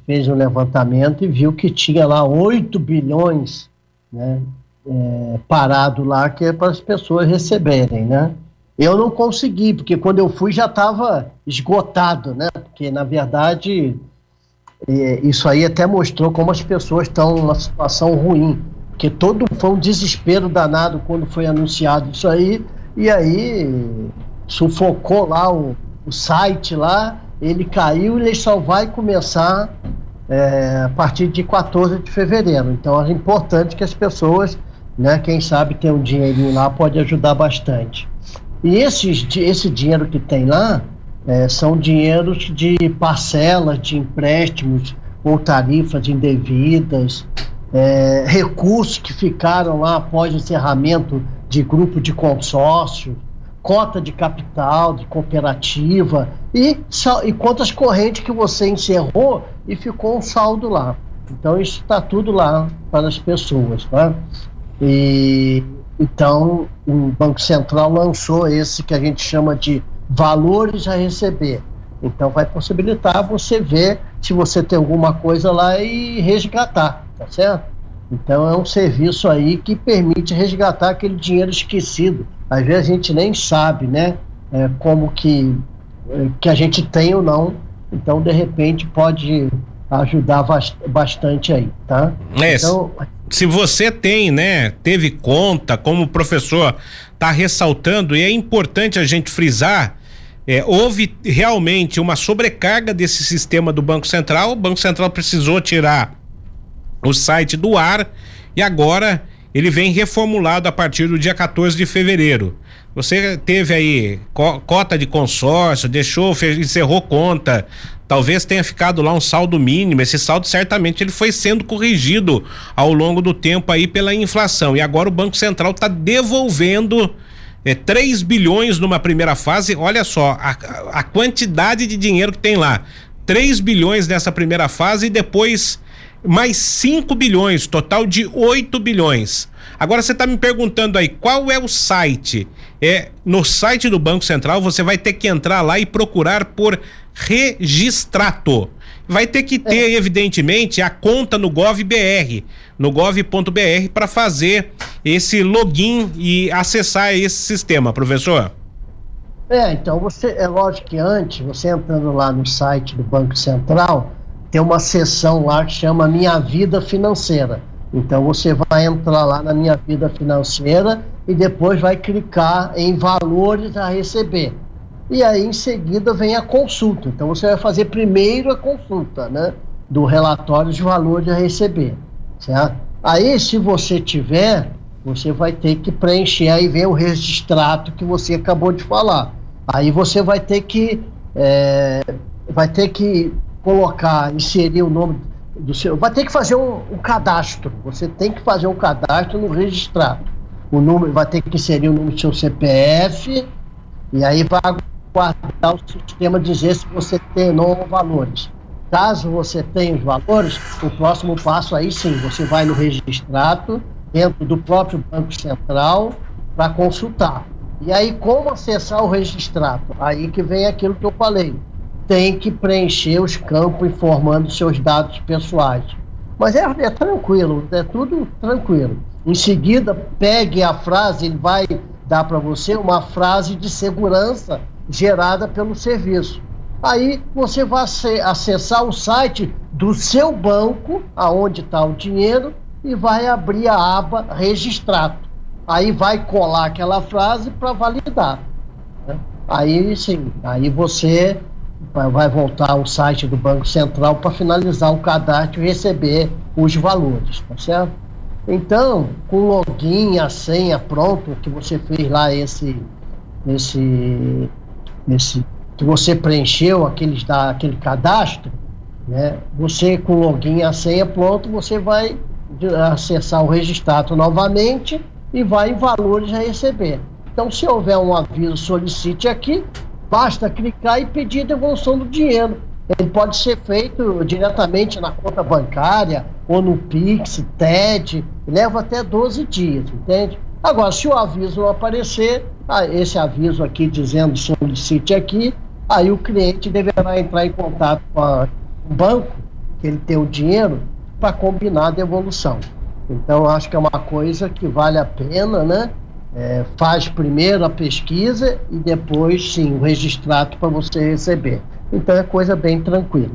fez um levantamento e viu que tinha lá 8 bilhões, né, é, parado lá que é para as pessoas receberem, né? Eu não consegui, porque quando eu fui já estava esgotado, né? Porque na verdade é, isso aí até mostrou como as pessoas estão numa situação ruim, porque todo foi um desespero danado quando foi anunciado isso aí e aí sufocou lá o, o site lá, ele caiu e ele só vai começar é, a partir de 14 de fevereiro. Então é importante que as pessoas, né, quem sabe ter um dinheirinho lá pode ajudar bastante. E esses, esse dinheiro que tem lá é, são dinheiros de parcelas de empréstimos ou tarifas indevidas, é, recursos que ficaram lá após o encerramento de grupo de consórcio, cota de capital, de cooperativa e, e contas correntes que você encerrou e ficou um saldo lá. Então isso está tudo lá para as pessoas, tá? E então o Banco Central lançou esse que a gente chama de valores a receber. Então vai possibilitar você ver se você tem alguma coisa lá e resgatar, tá certo? Então é um serviço aí que permite resgatar aquele dinheiro esquecido às vezes a gente nem sabe, né, é, como que, é, que a gente tem ou não. Então, de repente, pode ajudar bastante aí, tá? É, então, se você tem, né, teve conta, como o professor está ressaltando, e é importante a gente frisar, é, houve realmente uma sobrecarga desse sistema do Banco Central. O Banco Central precisou tirar o site do ar e agora ele vem reformulado a partir do dia 14 de fevereiro. Você teve aí co cota de consórcio, deixou, encerrou conta, talvez tenha ficado lá um saldo mínimo. Esse saldo certamente ele foi sendo corrigido ao longo do tempo aí pela inflação. E agora o Banco Central está devolvendo é, 3 bilhões numa primeira fase. Olha só a, a quantidade de dinheiro que tem lá. 3 bilhões nessa primeira fase e depois mais 5 bilhões, total de 8 bilhões. Agora você está me perguntando aí qual é o site? É no site do Banco Central você vai ter que entrar lá e procurar por registrato. Vai ter que ter, é. evidentemente, a conta no GovBR, no gov.br para fazer esse login e acessar esse sistema, professor. É, então você é lógico que antes, você entrando lá no site do Banco Central, tem uma seção lá que chama Minha Vida Financeira. Então você vai entrar lá na minha vida financeira e depois vai clicar em valores a receber. E aí em seguida vem a consulta. Então você vai fazer primeiro a consulta, né, do relatório de valores a receber, certo? Aí se você tiver, você vai ter que preencher aí vem o registrato que você acabou de falar. Aí você vai ter que é, vai ter que colocar, inserir o nome do seu. Vai ter que fazer um, um, cadastro. Você tem que fazer um cadastro no registrado. O número vai ter que inserir o número do seu CPF e aí vai aguardar o sistema dizer se você tem ou não valores. Caso você tenha os valores, o próximo passo aí sim, você vai no registrado dentro do próprio Banco Central para consultar. E aí, como acessar o registrado? Aí que vem aquilo que eu falei tem que preencher os campos informando seus dados pessoais. Mas é, é tranquilo, é tudo tranquilo. Em seguida, pegue a frase, ele vai dar para você uma frase de segurança gerada pelo serviço. Aí você vai acessar o site do seu banco, aonde está o dinheiro, e vai abrir a aba registrado. Aí vai colar aquela frase para validar. Né? Aí sim, aí você vai voltar ao site do Banco Central para finalizar o cadastro e receber os valores, tá certo? Então, com o login, a senha pronto, que você fez lá esse, esse, esse que você preencheu aqueles da, aquele cadastro, né? Você com o login a senha pronto, você vai acessar o registrado novamente e vai em valores a receber. Então, se houver um aviso, solicite aqui, Basta clicar e pedir a devolução do dinheiro. Ele pode ser feito diretamente na conta bancária ou no Pix, TED, leva até 12 dias, entende? Agora, se o aviso aparecer, ah, esse aviso aqui dizendo solicite aqui, aí o cliente deverá entrar em contato com a, o banco, que ele tem o dinheiro, para combinar a devolução. Então, acho que é uma coisa que vale a pena, né? É, faz primeiro a pesquisa e depois, sim, o registrado para você receber. Então é coisa bem tranquila.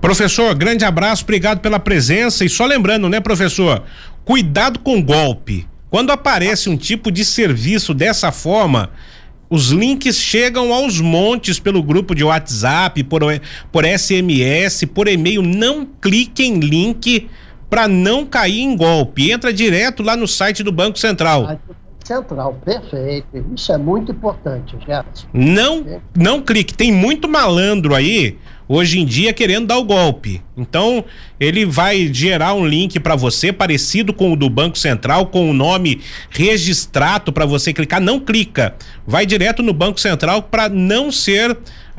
Professor, grande abraço, obrigado pela presença. E só lembrando, né, professor? Cuidado com golpe. Quando aparece um tipo de serviço dessa forma, os links chegam aos montes pelo grupo de WhatsApp, por, por SMS, por e-mail. Não clique em link para não cair em golpe. Entra direto lá no site do Banco Central. Central, perfeito. Isso é muito importante, Gerson. Não, não clique. Tem muito malandro aí hoje em dia querendo dar o golpe. Então, ele vai gerar um link para você parecido com o do Banco Central, com o nome registrado para você clicar. Não clica. Vai direto no Banco Central para não ser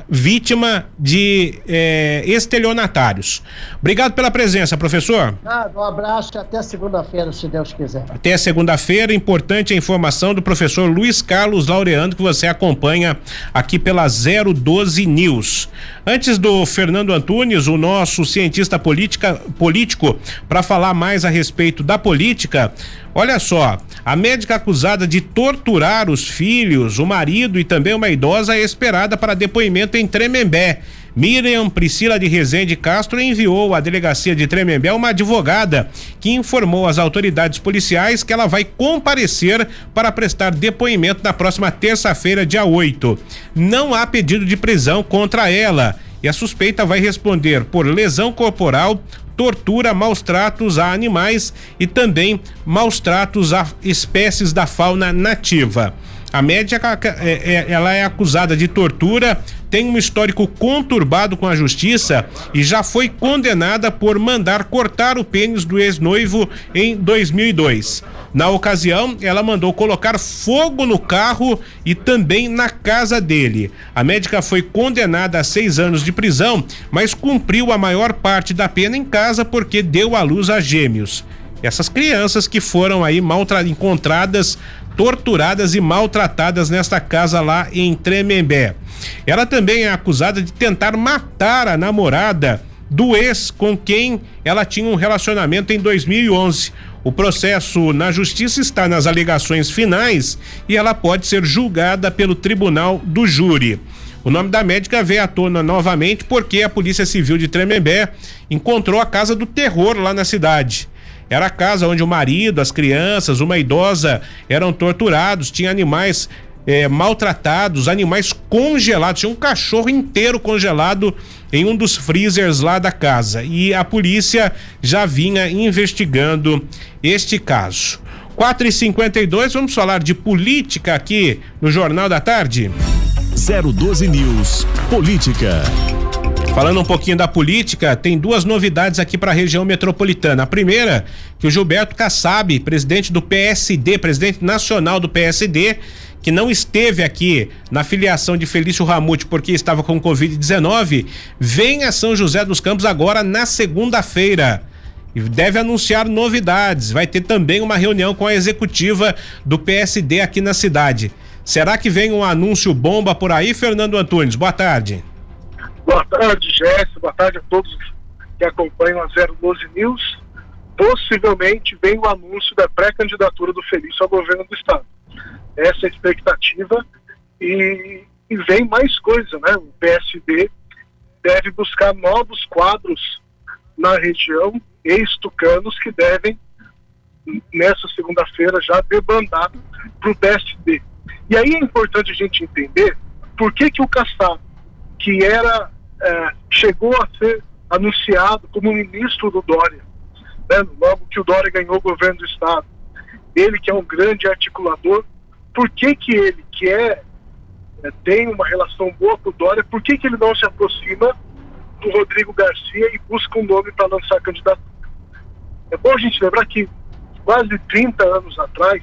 vítima de é, estelionatários. Obrigado pela presença, professor. Ah, um abraço e até segunda-feira, se Deus quiser. Até segunda-feira. Importante a informação do professor Luiz Carlos Laureano, que você acompanha aqui pela 012 News. Antes do Fernando Antunes, o nosso cientista política, político, para falar mais a respeito da política, Olha só, a médica acusada de torturar os filhos, o marido e também uma idosa é esperada para depoimento em Tremembé. Miriam Priscila de Rezende Castro enviou à delegacia de Tremembé uma advogada que informou às autoridades policiais que ela vai comparecer para prestar depoimento na próxima terça-feira, dia 8. Não há pedido de prisão contra ela e a suspeita vai responder por lesão corporal, tortura, maus tratos a animais e também maus tratos a espécies da fauna nativa. A médica é, é, ela é acusada de tortura, tem um histórico conturbado com a justiça e já foi condenada por mandar cortar o pênis do ex-noivo em 2002. Na ocasião, ela mandou colocar fogo no carro e também na casa dele. A médica foi condenada a seis anos de prisão, mas cumpriu a maior parte da pena em casa porque deu à luz a gêmeos. Essas crianças que foram aí encontradas torturadas e maltratadas nesta casa lá em Tremembé. Ela também é acusada de tentar matar a namorada do ex com quem ela tinha um relacionamento em 2011. O processo na justiça está nas alegações finais e ela pode ser julgada pelo tribunal do júri. O nome da médica veio à tona novamente porque a Polícia Civil de Tremembé encontrou a casa do terror lá na cidade. Era a casa onde o marido, as crianças, uma idosa eram torturados, tinha animais é, maltratados, animais congelados, tinha um cachorro inteiro congelado em um dos freezers lá da casa. E a polícia já vinha investigando este caso. 4 e 52 vamos falar de política aqui no Jornal da Tarde. 012 News Política. Falando um pouquinho da política, tem duas novidades aqui para a região metropolitana. A primeira, que o Gilberto Kassab, presidente do PSD, presidente nacional do PSD, que não esteve aqui na filiação de Felício Ramute porque estava com Covid-19, vem a São José dos Campos agora na segunda-feira. E deve anunciar novidades. Vai ter também uma reunião com a executiva do PSD aqui na cidade. Será que vem um anúncio bomba por aí, Fernando Antunes? Boa tarde. Boa tarde, Jéssica. Boa tarde a todos que acompanham a 012 News. Possivelmente vem o anúncio da pré-candidatura do Felício ao governo do Estado. Essa é a expectativa. E, e vem mais coisa, né? O PSD deve buscar novos quadros na região, ex-tucanos, que devem, nessa segunda-feira, já debandar para o PSD. E aí é importante a gente entender por que, que o Kassab, que era é, chegou a ser anunciado como ministro do Dória, né? logo que o Dória ganhou o governo do Estado. Ele que é um grande articulador, por que que ele, que é, é tem uma relação boa com o Dória, por que que ele não se aproxima do Rodrigo Garcia e busca um nome para lançar candidatura? É bom a gente lembrar que quase 30 anos atrás,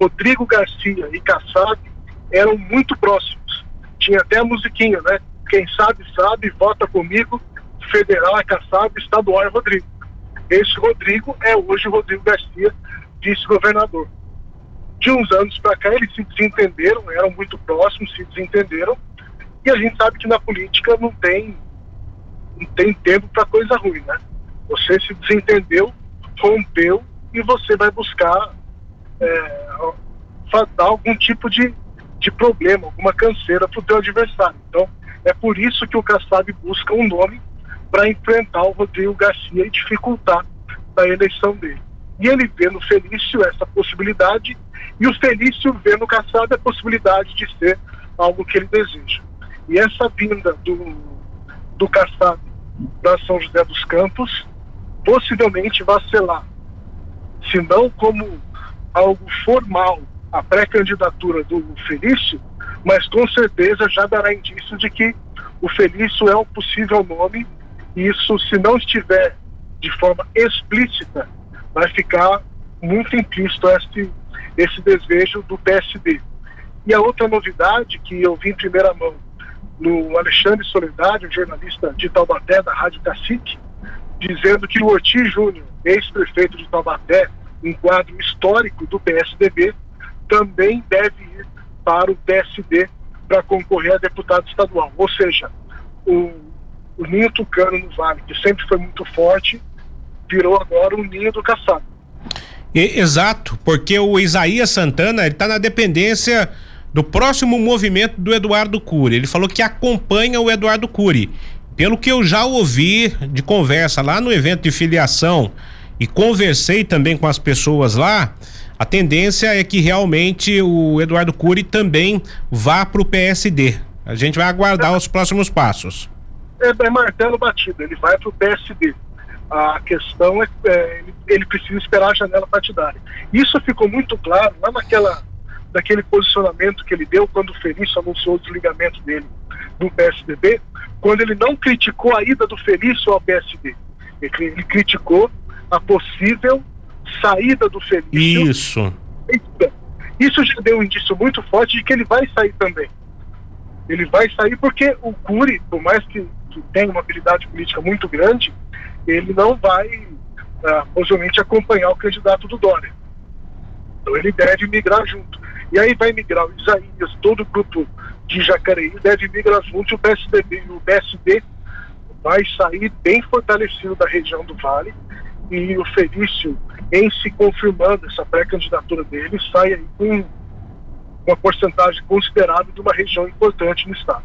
Rodrigo Garcia e Kassab eram muito próximos. Tinha até a musiquinha, né? Quem sabe, sabe, vota comigo. Federal é Kassab, estadual é Rodrigo. Esse Rodrigo é hoje Rodrigo Garcia, vice-governador. De uns anos para cá, eles se desentenderam, eram muito próximos, se desentenderam. E a gente sabe que na política não tem, não tem tempo para coisa ruim, né? Você se desentendeu, rompeu e você vai buscar é, dar algum tipo de, de problema, alguma canseira para o teu adversário. Então, é por isso que o Kassab busca um nome para enfrentar o Rodrigo Garcia e dificultar a eleição dele. E ele vê no Felício essa possibilidade, e o Felício vê no Kassab a possibilidade de ser algo que ele deseja. E essa vinda do, do Kassab para São José dos Campos possivelmente vai selar, se não como algo formal, a pré-candidatura do Felício, mas com certeza já dará indício de que o Felício é um possível nome e isso, se não estiver de forma explícita, vai ficar muito implícito esse, esse desejo do PSD. E a outra novidade que eu vi em primeira mão no Alexandre Soledade, um jornalista de Taubaté, da Rádio Cacique, dizendo que o Ortiz Júnior, ex-prefeito de Taubaté, um quadro histórico do PSDB, também deve ir para o PSD para concorrer a deputado estadual. Ou seja, o, o ninho tucano no Vale, que sempre foi muito forte, virou agora o ninho do caçado. exato, porque o Isaías Santana está na dependência do próximo movimento do Eduardo Cury. Ele falou que acompanha o Eduardo Cury. Pelo que eu já ouvi de conversa lá no evento de filiação e conversei também com as pessoas lá, a tendência é que realmente o Eduardo Cury também vá para o PSD. A gente vai aguardar os próximos passos. É, é martelo batido, ele vai para o PSD. A questão é, é ele, precisa esperar a janela partidária. Isso ficou muito claro lá naquela, naquele posicionamento que ele deu quando o Felício anunciou o desligamento dele do PSDB, quando ele não criticou a ida do Felício ao PSD. Ele, ele criticou a possível saída do Felício. Isso. Isso já deu um indício muito forte de que ele vai sair também. Ele vai sair porque o Cury, por mais que, que tenha uma habilidade política muito grande, ele não vai, uh, possivelmente, acompanhar o candidato do Dória. Então ele deve migrar junto. E aí vai migrar o Isaías, todo o grupo de Jacareí deve migrar junto, e o PSDB e o PSD vai sair bem fortalecido da região do Vale e o Felício, em se confirmando essa pré-candidatura dele, sai aí com uma porcentagem considerável de uma região importante no estado.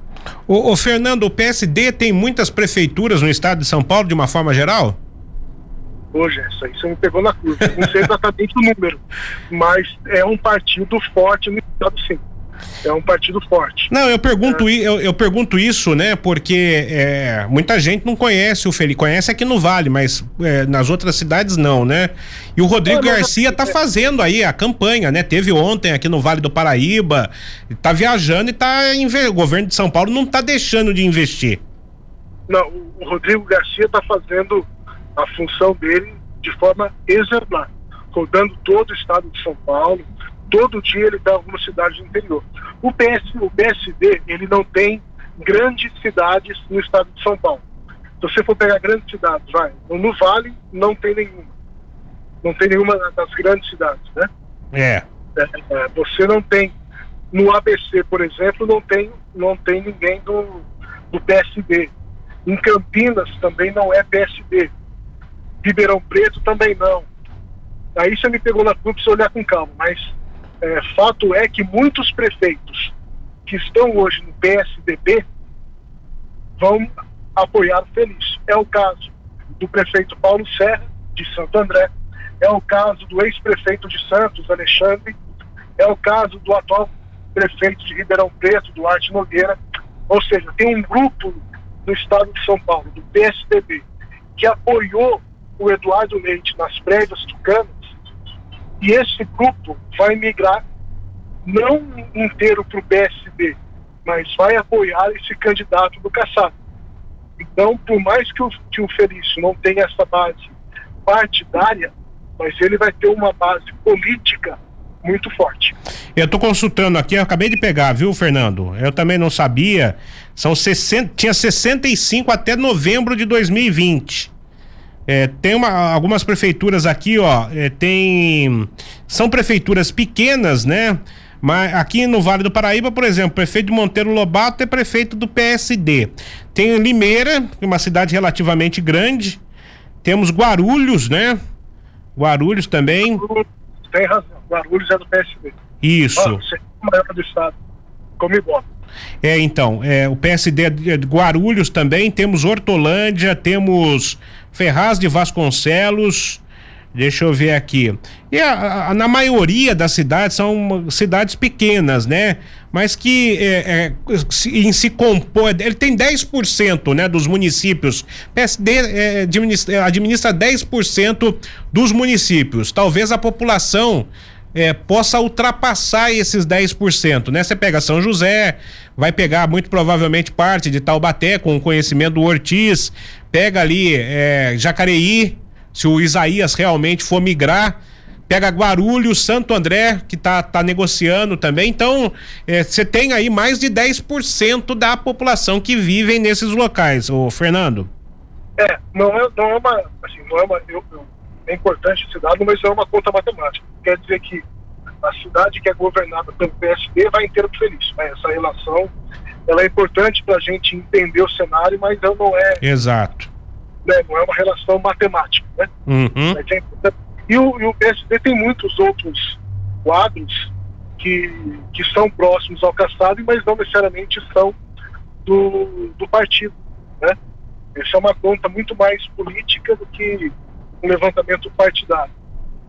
O, o, Fernando, o PSD tem muitas prefeituras no estado de São Paulo de uma forma geral? Hoje, isso aí você me pegou na curva. Não sei exatamente o número, mas é um partido forte no estado sim é um partido forte. Não, eu pergunto, é. eu, eu, pergunto isso, né? Porque é, muita gente não conhece o Felipe, conhece aqui no Vale, mas é, nas outras cidades não, né? E o Rodrigo Garcia está fazendo aí a campanha, né? Teve ontem aqui no Vale do Paraíba, está viajando e tá o governo de São Paulo não está deixando de investir. Não, o Rodrigo Garcia está fazendo a função dele de forma exemplar, rodando todo o estado de São Paulo, todo dia ele está em alguma cidade do interior. O, PS, o PSD, ele não tem grandes cidades no estado de São Paulo. Se você for pegar grandes cidades, vai, no Vale não tem nenhuma. Não tem nenhuma das grandes cidades, né? É. é, é você não tem, no ABC, por exemplo, não tem, não tem ninguém do, do PSD. Em Campinas também não é PSD. Ribeirão Preto também não. Aí você me pegou na curva para olhar com calma, mas é, fato é que muitos prefeitos que estão hoje no PSDB vão apoiar o Feliz. É o caso do prefeito Paulo Serra, de Santo André, é o caso do ex-prefeito de Santos, Alexandre, é o caso do atual prefeito de Ribeirão Preto, Duarte Nogueira. Ou seja, tem um grupo no estado de São Paulo, do PSDB, que apoiou o Eduardo Leite nas prévias tucanas e esse grupo vai migrar não inteiro para o PSB, mas vai apoiar esse candidato do Caçado. Então, por mais que o, que o Felício não tenha essa base partidária, mas ele vai ter uma base política muito forte. Eu estou consultando aqui, eu acabei de pegar, viu, Fernando? Eu também não sabia. São 60, tinha 65 até novembro de 2020. É, tem uma, algumas prefeituras aqui, ó, é, tem são prefeituras pequenas, né? Mas aqui no Vale do Paraíba, por exemplo, prefeito de Monteiro Lobato é prefeito do PSD. Tem Limeira, é uma cidade relativamente grande. Temos Guarulhos, né? Guarulhos também. Tem razão. Guarulhos é do PSD. Isso. Ah, o maior do estado. Igual. É, então, é, o PSD de Guarulhos também, temos Hortolândia, temos Ferraz de Vasconcelos, deixa eu ver aqui. E a, a, na maioria das cidades são cidades pequenas, né? Mas que é, é, se, em se compõe, ele tem 10% né, dos municípios. PSD é, administra, administra 10% dos municípios. Talvez a população é, possa ultrapassar esses 10%, né? Você pega São José, vai pegar muito provavelmente parte de Taubaté com o conhecimento do Ortiz, pega ali é, Jacareí, se o Isaías realmente for migrar, pega Guarulhos, Santo André, que tá, tá negociando também. Então, é, você é, tem aí mais de 10% da população que vivem nesses locais, o Fernando. É, não é, não é uma, assim, não é uma, eu, eu é importante esse dado, mas é uma conta matemática. Quer dizer que a cidade que é governada pelo PSD vai inteiro feliz. Né? Essa relação ela é importante para a gente entender o cenário, mas ela não é. Exato. Né, não é uma relação matemática. Né? Uhum. É e, o, e o PSD tem muitos outros quadros que, que são próximos ao Kassab, mas não necessariamente são do, do partido. Né? Essa é uma conta muito mais política do que um levantamento partidário.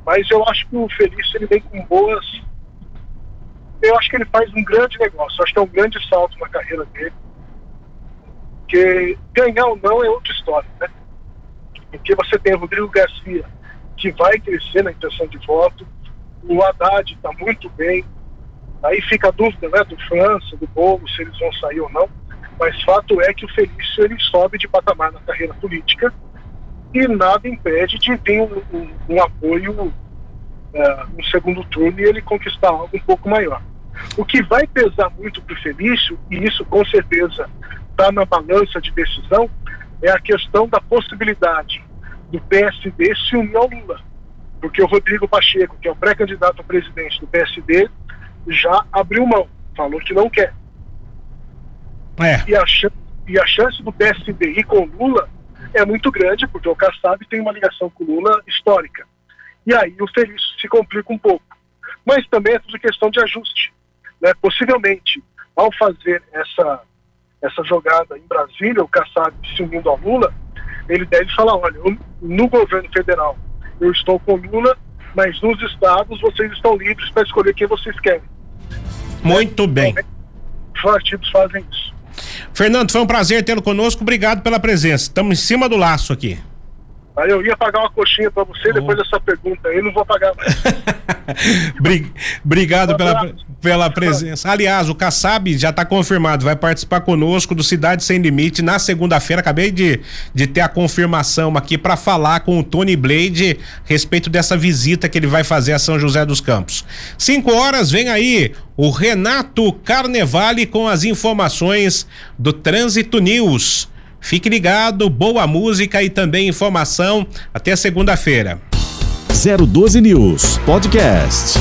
Mas eu acho que o Felício ele vem com boas. Eu acho que ele faz um grande negócio. Eu acho que é um grande salto na carreira dele. Porque ganhar ou não é outra história, né? Porque você tem o Rodrigo Garcia, que vai crescer na intenção de voto, o Haddad está muito bem. Aí fica a dúvida né, do França, do Bolo, se eles vão sair ou não. Mas fato é que o Felício ele sobe de patamar na carreira política e nada impede de ter um, um, um apoio uh, no segundo turno e ele conquistar algo um pouco maior. O que vai pesar muito para o Felício, e isso com certeza está na balança de decisão, é a questão da possibilidade do PSD se unir ao Lula porque o Rodrigo Pacheco, que é o pré-candidato a presidente do PSD, já abriu mão, falou que não quer. É. E, a chance, e a chance do PSD ir com Lula é muito grande, porque o Kassab tem uma ligação com Lula histórica. E aí o Felício se complica um pouco. Mas também é tudo questão de ajuste. Né? Possivelmente, ao fazer essa, essa jogada em Brasília, o Kassab se unindo ao Lula, ele deve falar, olha, no governo federal eu estou com Lula, mas nos estados vocês estão livres para escolher quem vocês querem. Muito bem. Os partidos fazem isso. Fernando, foi um prazer tê-lo conosco. Obrigado pela presença. Estamos em cima do laço aqui. Aí eu ia pagar uma coxinha para você oh. depois dessa pergunta aí, não vou pagar mais. Obrigado pela, pela presença. Aliás, o Kassab já está confirmado, vai participar conosco do Cidade Sem Limite na segunda-feira. Acabei de, de ter a confirmação aqui para falar com o Tony Blade a respeito dessa visita que ele vai fazer a São José dos Campos. Cinco horas, vem aí o Renato Carnevale com as informações do Trânsito News. Fique ligado, boa música e também informação. Até segunda-feira. 012 News Podcast.